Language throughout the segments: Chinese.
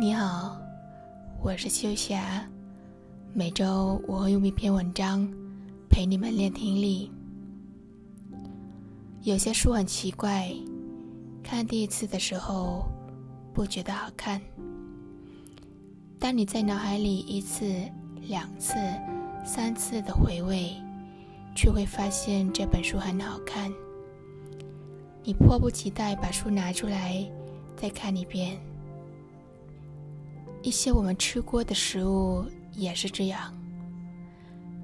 你好我是秋霞。每周我会用一篇文章陪你们练听力。有些书很奇怪，看第一次的时候不觉得好看，当你在脑海里一次、两次、三次的回味，却会发现这本书很好看。你迫不及待把书拿出来再看一遍。一些我们吃过的食物也是这样，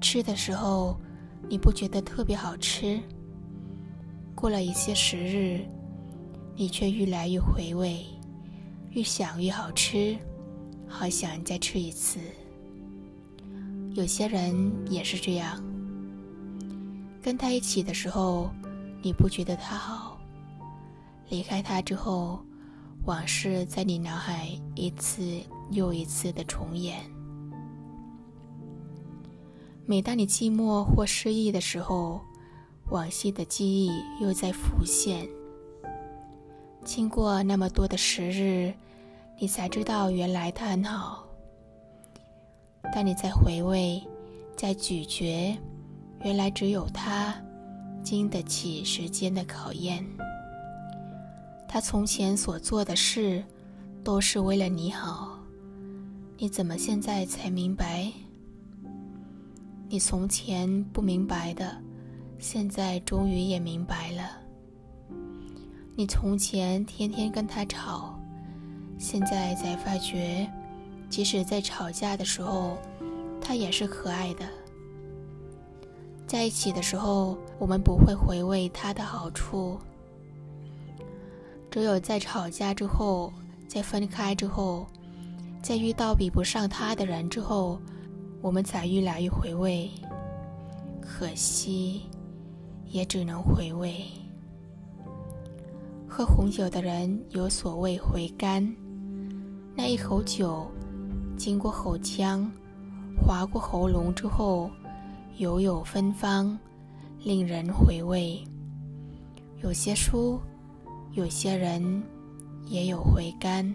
吃的时候你不觉得特别好吃，过了一些时日，你却越来越回味，越想越好吃，好想再吃一次。有些人也是这样，跟他一起的时候你不觉得他好。离开他之后，往事在你脑海一次又一次的重演。每当你寂寞或失意的时候，往昔的记忆又在浮现。经过那么多的时日，你才知道原来他很好。当你在回味、在咀嚼，原来只有他经得起时间的考验。他从前所做的事，都是为了你好。你怎么现在才明白？你从前不明白的，现在终于也明白了。你从前天天跟他吵，现在才发觉，即使在吵架的时候，他也是可爱的。在一起的时候，我们不会回味他的好处。只有在吵架之后，在分开之后，在遇到比不上他的人之后，我们才越来越回味。可惜，也只能回味。喝红酒的人有所谓回甘，那一口酒经过口腔，划过喉咙之后，犹有芬芳，令人回味。有些书。有些人也有回甘。